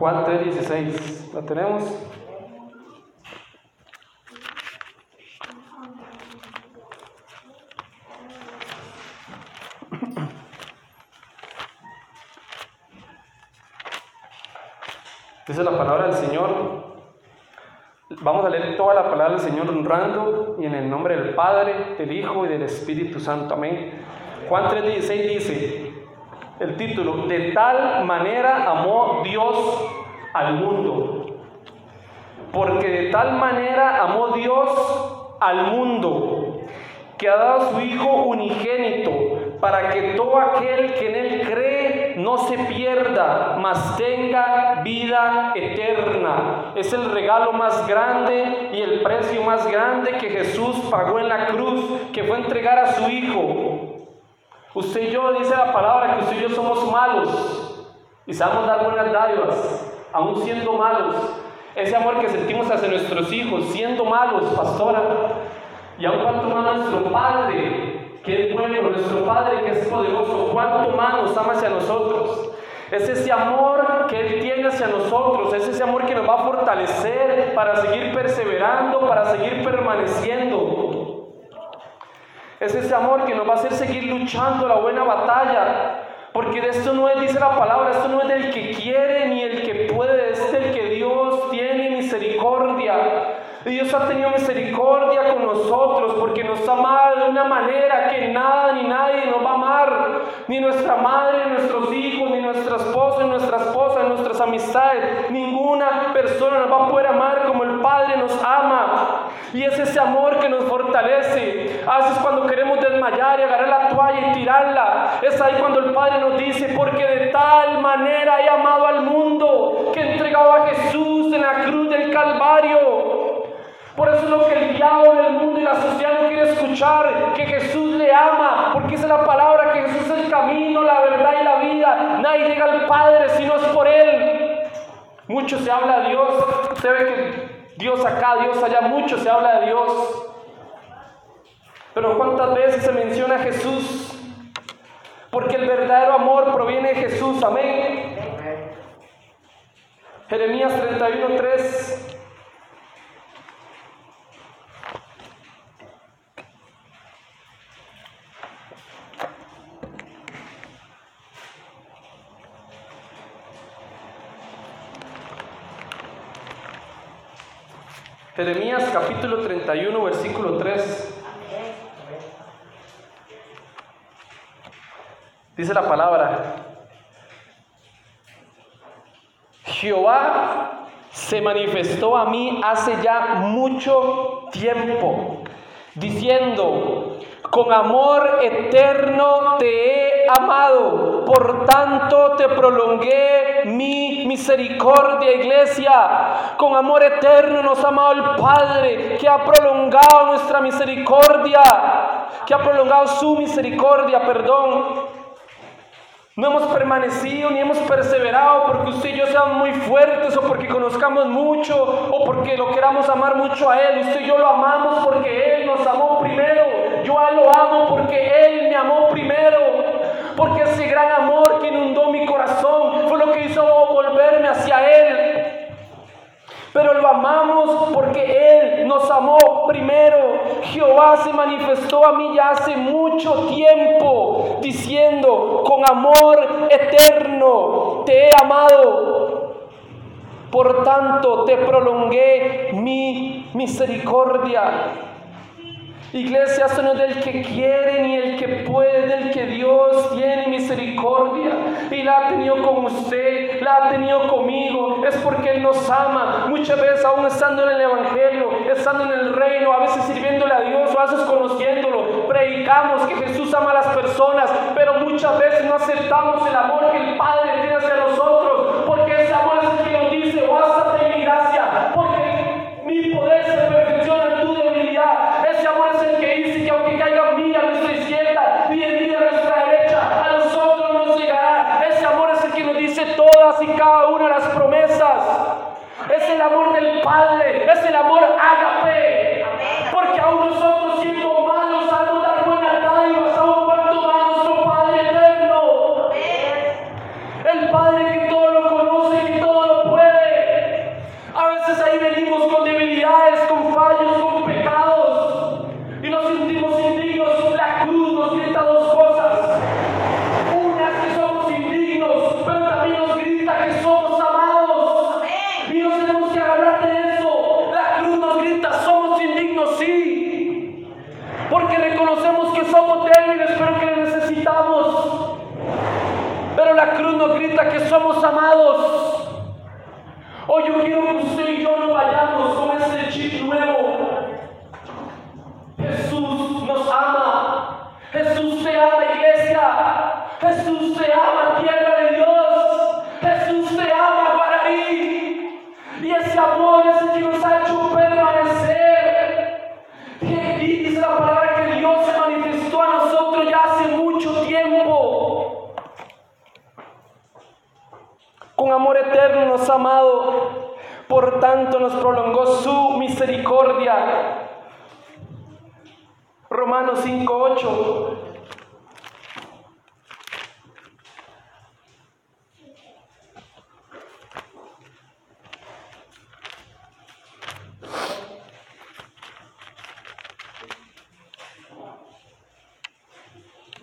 Juan 3:16. ¿La tenemos? Dice la palabra del Señor. Vamos a leer toda la palabra del Señor honrando y en el nombre del Padre, del Hijo y del Espíritu Santo. Amén. Juan 3:16 dice, el título, de tal manera amó Dios al mundo. Porque de tal manera amó Dios al mundo, que ha dado a su Hijo unigénito, para que todo aquel que en Él cree no se pierda, mas tenga vida eterna. Es el regalo más grande y el precio más grande que Jesús pagó en la cruz, que fue entregar a su Hijo. Usted y yo, dice la palabra, que usted y yo somos malos y sabemos dar buenas dádivas, aún siendo malos. Ese amor que sentimos hacia nuestros hijos, siendo malos, pastora, y aún cuanto más nuestro Padre, que es bueno, nuestro Padre que es poderoso, cuánto más nos ama hacia nosotros. Es ese amor que Él tiene hacia nosotros, es ese amor que nos va a fortalecer para seguir perseverando, para seguir permaneciendo. Es ese amor que nos va a hacer seguir luchando la buena batalla. Porque de esto no es, dice la palabra, esto no es del que quiere ni el que puede, es del que Dios tiene misericordia. Y Dios ha tenido misericordia con nosotros porque nos ha amado de una manera que nada ni nadie nos va a amar. Ni nuestra madre, ni nuestros hijos, ni nuestra esposa, ni nuestra esposa, ni nuestras amistades. Ninguna persona nos va a poder amar como el Padre nos ama. Y es ese amor que nos fortalece. A veces cuando queremos desmayar y agarrar la toalla y tirarla, es ahí cuando el Padre nos dice, porque de tal manera he amado al mundo que he entregado a Jesús en la cruz del Calvario. Por eso es lo que el diablo del mundo y la sociedad no quiere escuchar, que Jesús le ama, porque esa es la palabra, que Jesús es el camino, la verdad y la vida. Nadie llega al Padre si no es por Él. Mucho se habla de Dios, usted ve que Dios acá, Dios allá, mucho se habla de Dios. Pero ¿cuántas veces se menciona a Jesús? Porque el verdadero amor proviene de Jesús, amén. Jeremías 31, 3. Jeremías capítulo 31, versículo 3. Dice la palabra, Jehová se manifestó a mí hace ya mucho tiempo, diciendo, con amor eterno te he amado, por tanto te prolongué mi misericordia, iglesia. Con amor eterno nos ha amado el Padre, que ha prolongado nuestra misericordia, que ha prolongado su misericordia, perdón. No hemos permanecido ni hemos perseverado porque usted y yo seamos muy fuertes o porque conozcamos mucho o porque lo queramos amar mucho a Él. Usted y yo lo amamos porque Él nos amó primero. Yo a lo amo porque Él me amó primero. Porque ese gran amor que inundó mi corazón fue lo que hizo volverme hacia Él. Pero lo amamos porque Él nos amó primero. Jehová se manifestó a mí ya hace mucho tiempo, diciendo, con amor eterno te he amado. Por tanto te prolongué mi misericordia. Iglesia, esto no es del que quiere ni el que puede, del que Dios tiene misericordia. Y la ha tenido con usted, la ha tenido conmigo. Es porque Él nos ama. Muchas veces aún estando en el Evangelio, estando en el reino, a veces sirviéndole a Dios o a veces conociéndolo. Predicamos que Jesús ama a las personas, pero muchas veces no aceptamos el amor que el Padre tiene la cruz nos grita que somos amados. Hoy yo quiero que usted y yo no vayamos con ese chip nuevo. Jesús nos ama. Jesús te ama, iglesia. Jesús te ama, eterno nos ha amado. Por tanto nos prolongó su misericordia. Romanos 5:8.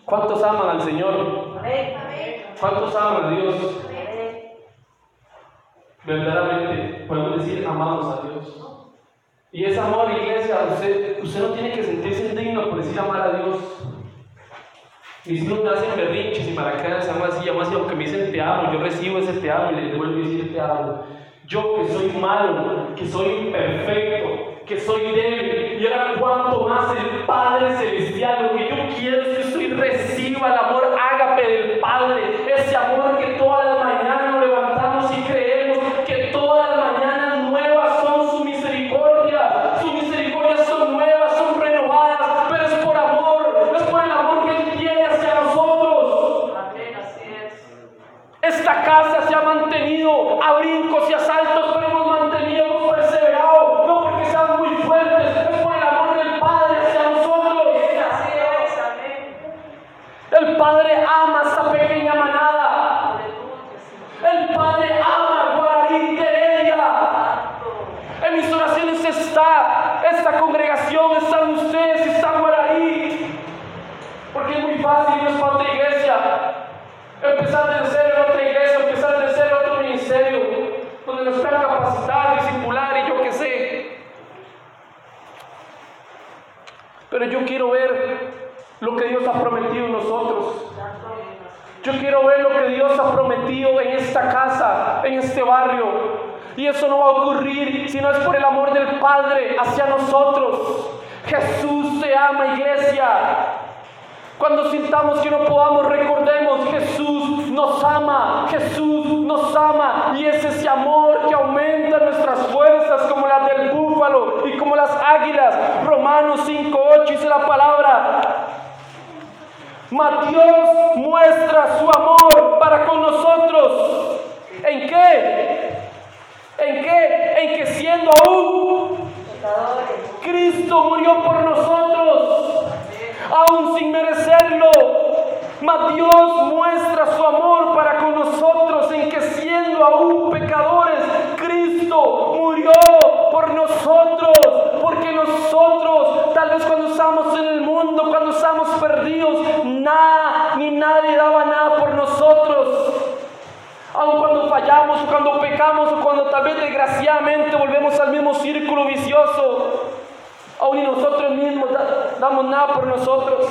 ¿Cuántos aman al Señor? ¿Cuántos aman a Dios? Verdaderamente podemos decir amamos a Dios. Y ese amor, iglesia, usted, usted no tiene que sentirse indigno por decir amar a Dios. Mis hijos me hacen berrinches y maracadas, se llama así, llama así, aunque me dicen te amo, yo recibo ese te amo y les devuelvo decir te amo. Yo que soy malo, que soy imperfecto, que soy débil, y ahora cuanto más el Padre Celestial, lo que yo quiero es que usted reciba el amor ágape del Padre, ese amor que todas las mañanas nos levantamos y creemos que todas las mañanas nuevas son su misericordia, sus misericordias son nuevas, son renovadas, pero es por amor, es por el amor que Él tiene hacia nosotros. Esta casa se ha mantenido a brincos y a saltos, pero hemos mantenido, hemos perseverado, no porque sean muy fuertes, es por el amor del Padre hacia nosotros. El Padre ama a esta pequeña manada. El Padre ama a Guararí de Heredia. En mis oraciones está esta congregación, están ustedes, está Guararí. Porque es muy fácil irnos para otra iglesia. Empezar de cero en otra iglesia, empezar de cero en otro ministerio, donde nos puedan capacitar, discipular y yo qué sé. Pero yo quiero ver lo que Dios ha prometido en nosotros. Yo quiero ver lo que Dios ha en esta casa, en este barrio. Y eso no va a ocurrir si no es por el amor del Padre hacia nosotros. Jesús te ama, iglesia. Cuando sintamos que no podamos, recordemos, Jesús nos ama, Jesús nos ama y es ese amor que aumenta nuestras fuerzas como las del búfalo y como las águilas. Romanos 5.8 dice la palabra. Mas Dios muestra su amor para con nosotros. ¿En qué? ¿En qué? En que siendo aún Cristo murió por nosotros, aún sin merecerlo. Mas Dios muestra su amor para con nosotros en que siendo aún pecadores, Cristo murió por nosotros, porque nosotros, tal vez cuando estamos en el mundo, cuando estamos perdidos, nada ni nadie daba nada por nosotros. Aun cuando fallamos, o cuando pecamos, o cuando tal vez desgraciadamente volvemos al mismo círculo vicioso, aún ni nosotros mismos da- damos nada por nosotros.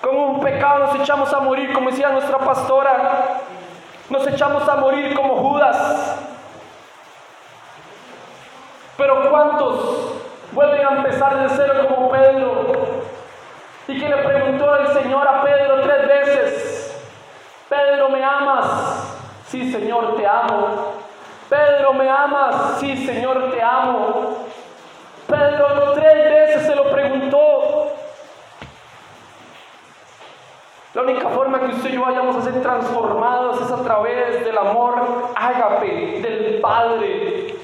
Con un pecado nos echamos a morir, como decía nuestra pastora, nos echamos a morir como Judas. Pero ¿cuántos vuelven a empezar de cero como Pedro? Y que le preguntó el Señor a Pedro tres veces, Pedro, ¿me amas? Sí, Señor, te amo. Pedro, ¿me amas? Sí, Señor, te amo. Pedro tres veces se lo preguntó. La única forma que usted y yo vayamos a ser transformados es a través del amor ágape del Padre.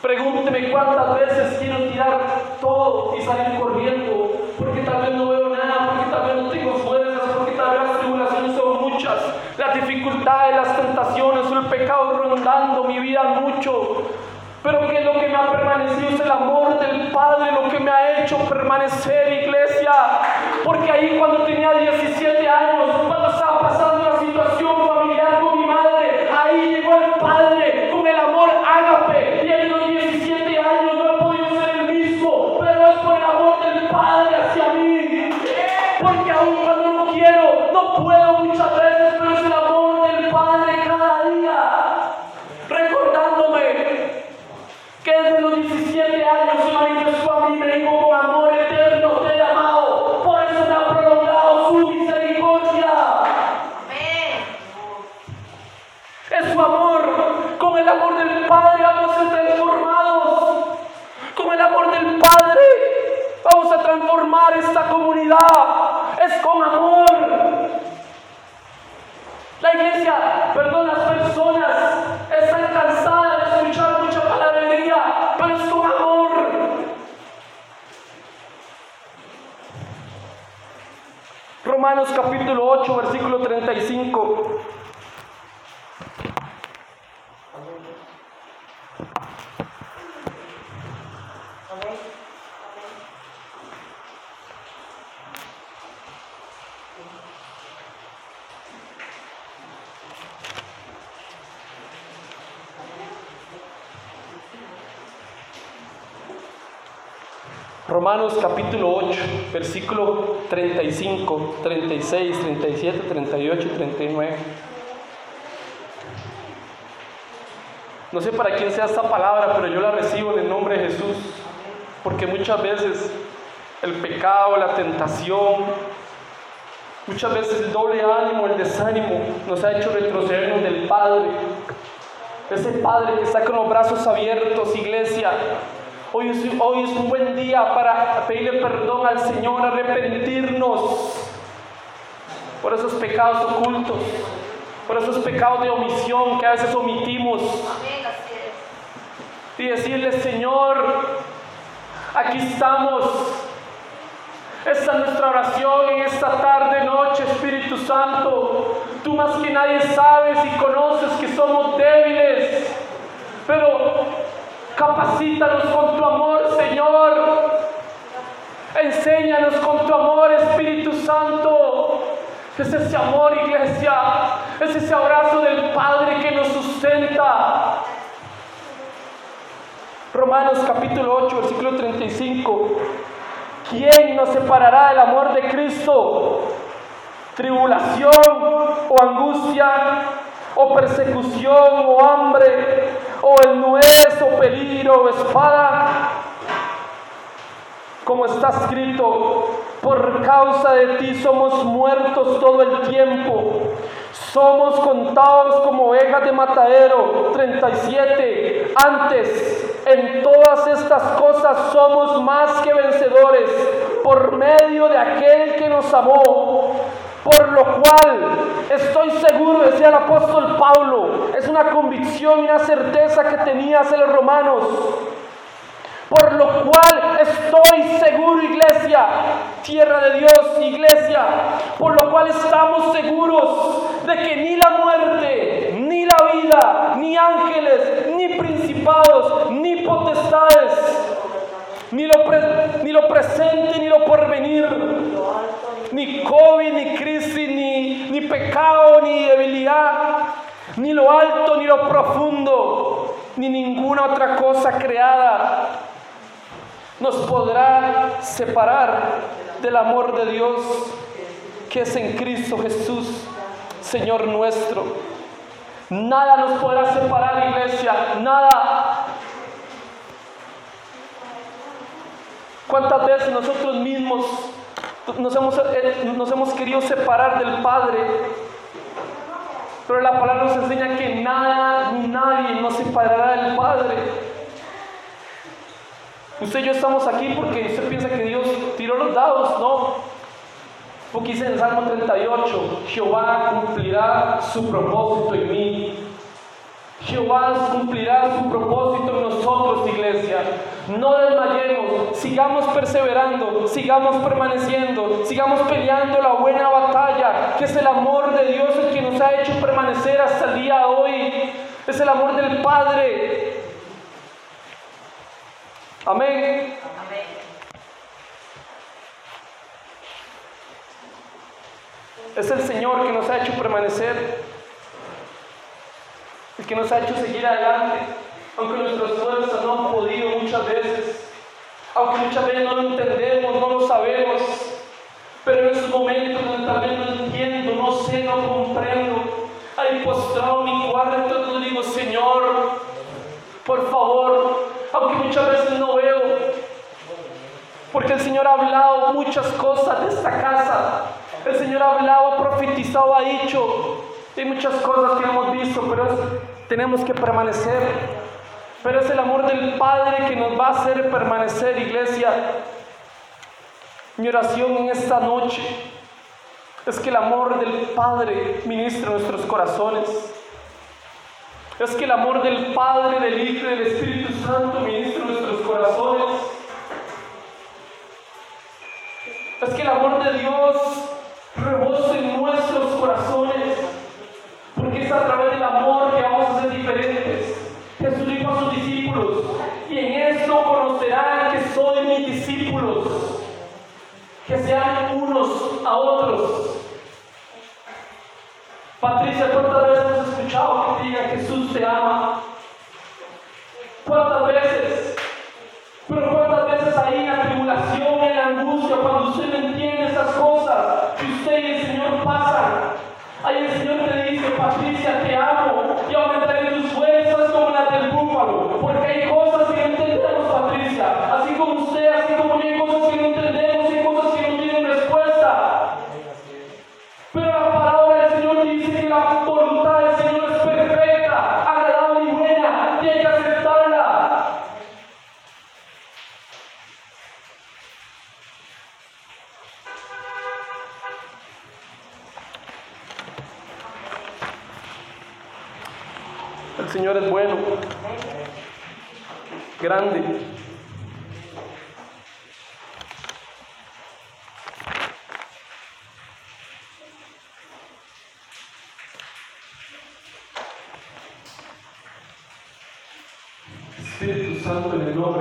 Pregúnteme cuántas veces quiero tirar todo y salir corriendo, porque tal vez no veo las dificultades, las tentaciones el pecado rondando mi vida mucho. Pero que lo que me ha permanecido es el amor del Padre, lo que me ha hecho permanecer, iglesia. Porque ahí cuando tenía 17 años, Romanos capítulo 8, versículo 35, 36, 37, 38 y 39. No sé para quién sea esta palabra, pero yo la recibo en el nombre de Jesús, porque muchas veces el pecado, la tentación, muchas veces el doble ánimo, el desánimo nos ha hecho retrocedernos del Padre. Ese Padre que está con los brazos abiertos, iglesia, Hoy es, hoy es un buen día para pedirle perdón al Señor, arrepentirnos por esos pecados ocultos, por esos pecados de omisión que a veces omitimos. Y decirle, Señor, aquí estamos. Esta es nuestra oración en esta tarde, noche, Espíritu Santo. Tú más que nadie sabes y conoces que somos débiles. Pero Capacítanos con tu amor, Señor. Enséñanos con tu amor, Espíritu Santo. Es ese amor, iglesia. Es ese abrazo del Padre que nos sustenta. Romanos capítulo 8, versículo 35. ¿Quién nos separará del amor de Cristo? ¿Tribulación o angustia o persecución o hambre o el nuez o peligro o espada. Como está escrito, por causa de ti somos muertos todo el tiempo. Somos contados como ovejas de matadero. 37. Antes, en todas estas cosas somos más que vencedores por medio de aquel que nos amó. Por lo cual estoy seguro, decía el apóstol Pablo, es una convicción y una certeza que tenía hacia los romanos. Por lo cual estoy seguro, iglesia, tierra de Dios, iglesia, por lo cual estamos seguros de que ni la muerte, ni la vida, ni ángeles, ni principados, ni potestades, ni lo, lo presente, ni lo porvenir, ni COVID, ni crisis, ni, ni pecado, ni debilidad, ni lo alto, ni lo profundo, ni ninguna otra cosa creada nos podrá separar del amor de Dios que es en Cristo Jesús, Señor nuestro. Nada nos podrá separar, iglesia, nada. ¿Cuántas veces nosotros mismos nos hemos, eh, nos hemos querido separar del Padre. Pero la palabra nos enseña que nada ni nadie nos separará del Padre. Usted y yo estamos aquí porque usted piensa que Dios tiró los dados, no. Porque dice en Salmo 38, Jehová cumplirá su propósito en mí. Jehová cumplirá su propósito en nosotros, iglesia. No desmayemos, sigamos perseverando, sigamos permaneciendo, sigamos peleando la buena batalla, que es el amor de Dios el que nos ha hecho permanecer hasta el día de hoy. Es el amor del Padre. Amén. Es el Señor que nos ha hecho permanecer, que nos ha hecho seguir adelante aunque nuestras fuerzas no han podido muchas veces, aunque muchas veces no lo entendemos, no lo sabemos, pero en esos momentos donde también no entiendo, no sé, no comprendo, ahí postrado en mi cuarto, yo digo, Señor, por favor, aunque muchas veces no veo, porque el Señor ha hablado muchas cosas de esta casa, el Señor ha hablado, ha profetizado, ha dicho, hay muchas cosas que hemos visto, pero tenemos que permanecer pero es el amor del Padre que nos va a hacer permanecer, iglesia. Mi oración en esta noche es que el amor del Padre ministre nuestros corazones. Es que el amor del Padre, del Hijo y del Espíritu Santo ministre nuestros corazones. Es que el amor de Dios otros. Patricia, ¿cuántas veces hemos escuchado que diga Jesús te ama? ¿Cuántas veces?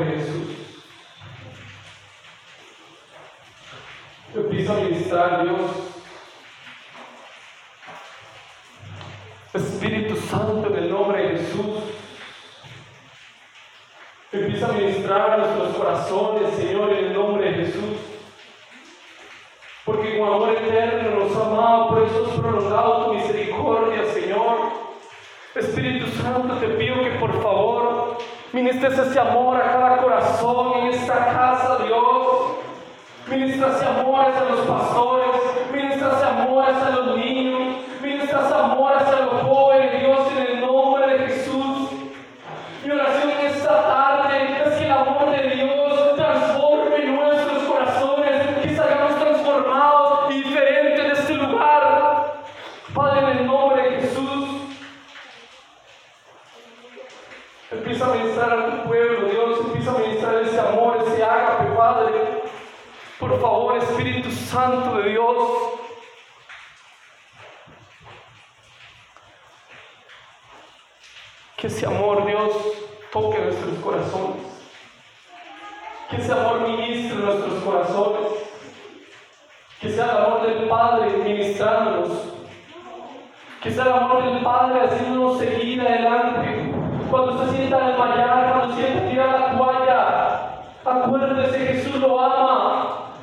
Jesús. Yo a ministrar, Dios. Espíritu Santo, en el nombre de Jesús. Empieza a ministrar nuestros corazones, Señor, en el nombre de Jesús. Porque con amor eterno nos ha amado, por eso has prolongado tu misericordia, Señor. Espíritu Santo, te pido que por favor ministres ese amor a cada corazón en esta casa, Dios. Ministra ese amor hacia los pastores, ministra ese amor hacia los niños, ministra ese amor Santo de Dios. Que ese amor, Dios, toque nuestros corazones. Que ese amor ministre nuestros corazones. Que sea el amor del Padre ministrándonos. Que sea el amor del Padre haciéndonos seguir adelante. Cuando se sienta desmayar, cuando sienta tirar la toalla, acuérdese Jesús lo ama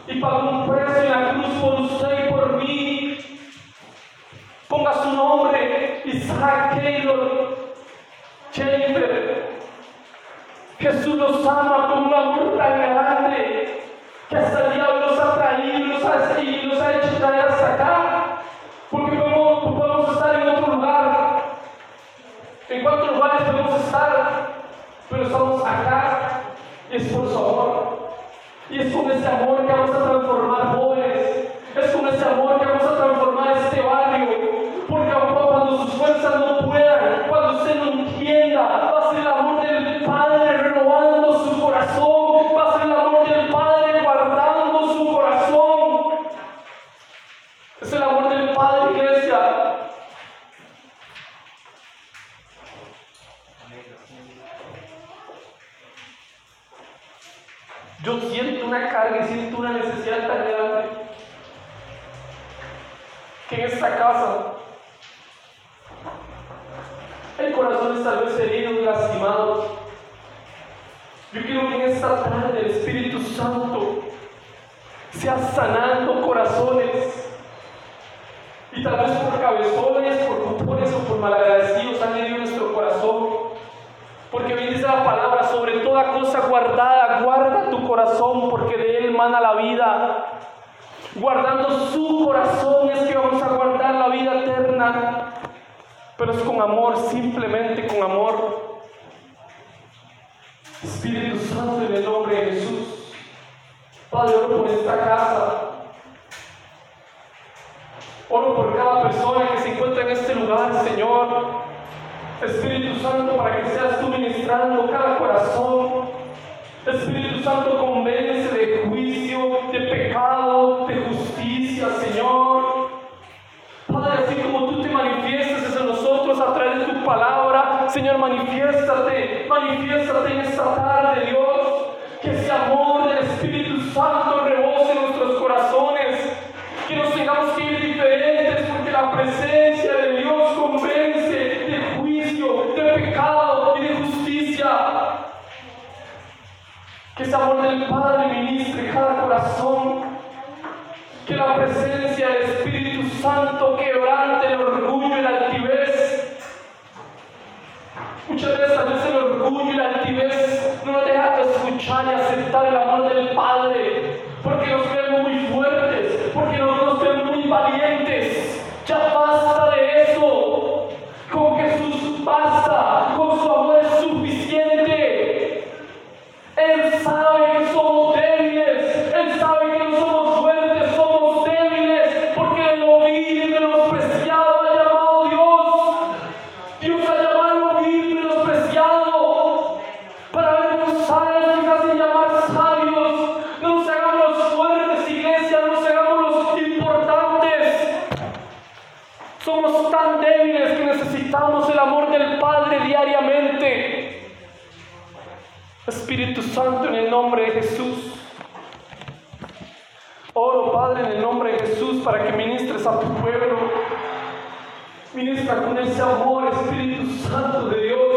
y pagó un precio en la cruz por usted y por mí. Ponga su nombre, Isaac Taylor, Jennifer. Jesús los ama con un amor tan grande que hasta el diablo los ha traído y los ha, y los ha hecho traer hasta acá. Porque podemos, podemos estar en otro lugar. ¿En cuántos lugares podemos estar? Pero estamos acá es por su amor. Y es con ese amor que vamos a transformar sanando corazones. Y tal vez por cabezones, por culpones o por malagradecidos han herido nuestro corazón. Porque bien dice la palabra, sobre toda cosa guardada, guarda tu corazón, porque de él mana la vida. Guardando su corazón es que vamos a guardar la vida eterna. Pero es con amor, simplemente con amor. Espíritu Santo, en el nombre de Jesús. Padre, oro por esta casa. Oro por cada persona que se encuentra en este lugar, Señor. Espíritu Santo, para que seas tú ministrando cada corazón. Espíritu Santo, convence de juicio, de pecado, de justicia, Señor. Padre, así como tú te manifiestas en nosotros a través de tu palabra, Señor, manifiéstate, manifiéstate en esta tarde, Dios. Que ese amor del Espíritu Santo rebose nuestros corazones. Que nos tengamos que ir diferentes porque la presencia de Dios convence de juicio, de pecado y de justicia. Que ese amor del Padre ministre cada corazón. Que la presencia del Espíritu Santo quebrante el orgullo y la altivez. Muchas veces, a veces el orgullo y la altivez no nos deja escuchar y aceptar el amor del Padre, porque nos vemos muy fuertes, porque nos, vemos muy valientes. Ya basta necesitamos el amor del Padre diariamente. Espíritu Santo, en el nombre de Jesús. Oro, Padre, en el nombre de Jesús, para que ministres a tu pueblo. Ministra con ese amor, Espíritu Santo de Dios.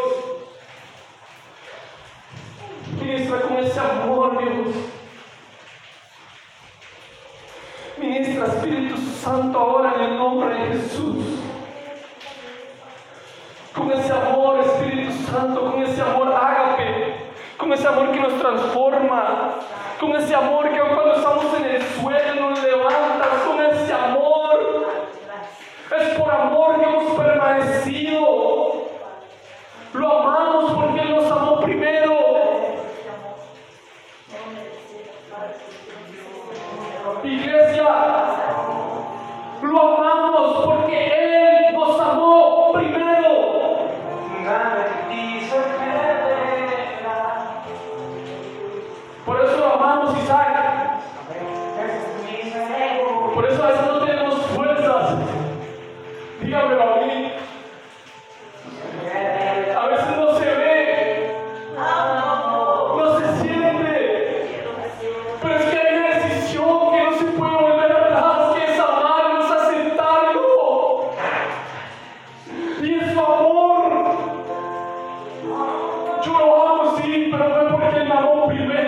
Porque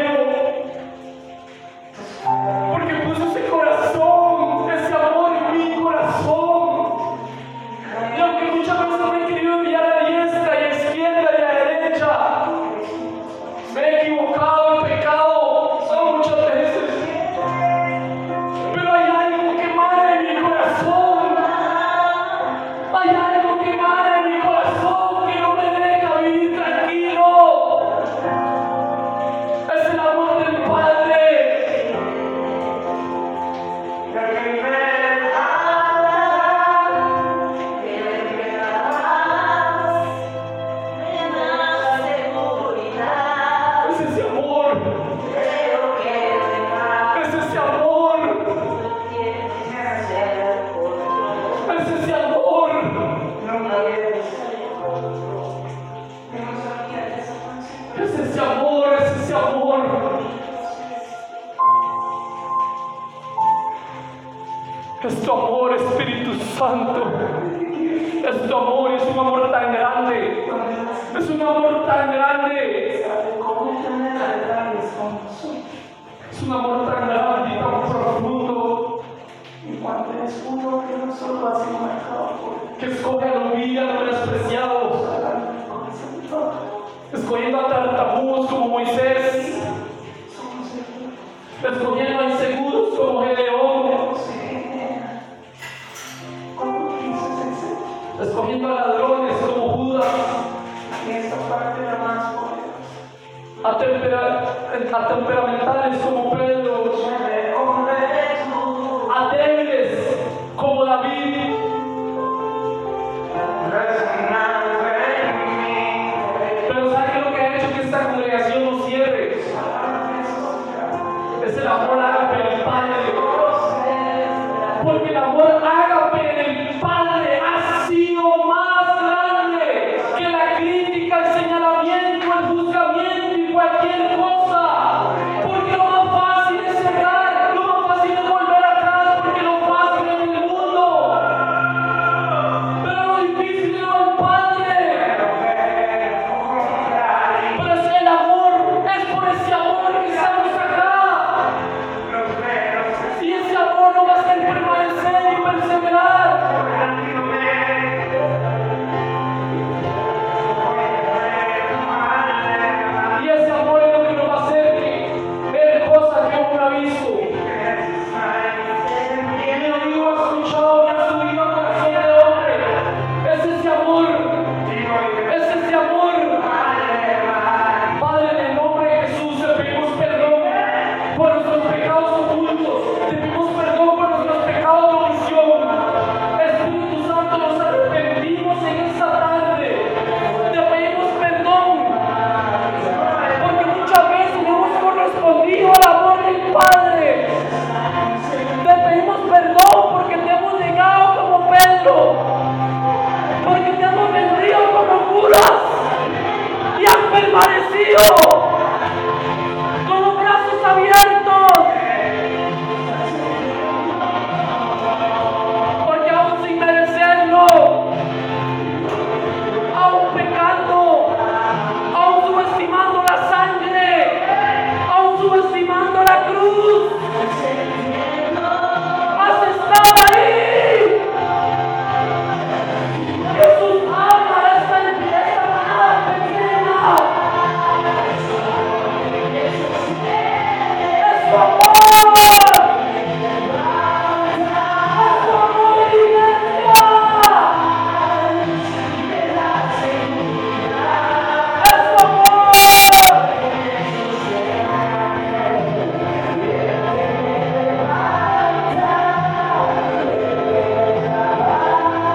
Es tu amor, Espíritu Santo. Es tu amor, es un amor tan grande. Es un amor tan grande. Es un amor tan grande y tan profundo que escoge a los vil y a escogiendo a ladrones como Pedro, a